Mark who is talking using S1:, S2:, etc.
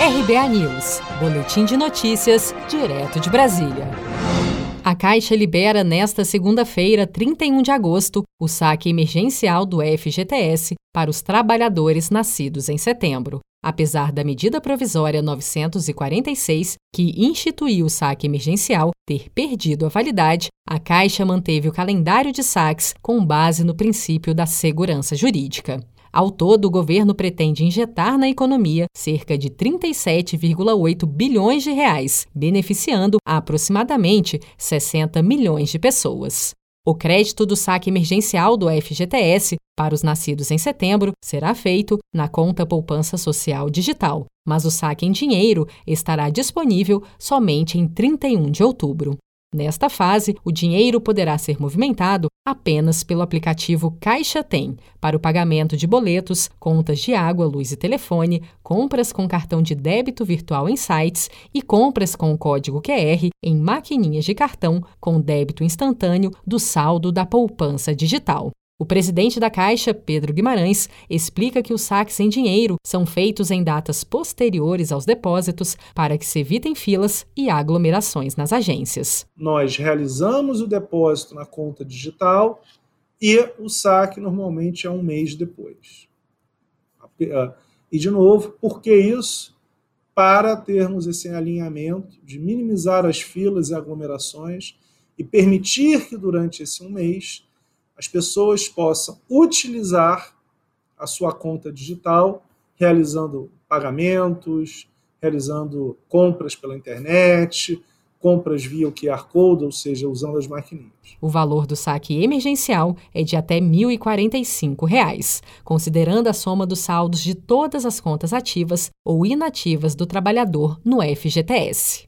S1: RBA News, Boletim de Notícias, direto de Brasília. A Caixa libera nesta segunda-feira, 31 de agosto, o saque emergencial do FGTS para os trabalhadores nascidos em setembro. Apesar da medida provisória 946, que instituiu o saque emergencial, ter perdido a validade, a Caixa manteve o calendário de saques com base no princípio da segurança jurídica. Ao todo, o governo pretende injetar na economia cerca de 37,8 bilhões de reais, beneficiando aproximadamente 60 milhões de pessoas. O crédito do saque emergencial do FGTS para os nascidos em setembro será feito na conta Poupança Social Digital, mas o saque em dinheiro estará disponível somente em 31 de outubro. Nesta fase, o dinheiro poderá ser movimentado apenas pelo aplicativo Caixa Tem para o pagamento de boletos, contas de água, luz e telefone, compras com cartão de débito virtual em sites e compras com o código QR em maquininhas de cartão com débito instantâneo do saldo da poupança digital. O presidente da Caixa, Pedro Guimarães, explica que os saques em dinheiro são feitos em datas posteriores aos depósitos para que se evitem filas e aglomerações nas agências.
S2: Nós realizamos o depósito na conta digital e o saque normalmente é um mês depois. E, de novo, por que isso? Para termos esse alinhamento de minimizar as filas e aglomerações e permitir que durante esse um mês as pessoas possam utilizar a sua conta digital, realizando pagamentos, realizando compras pela internet, compras via o QR Code, ou seja, usando as maquininhas.
S1: O valor do saque emergencial é de até R$ 1.045, considerando a soma dos saldos de todas as contas ativas ou inativas do trabalhador no FGTS.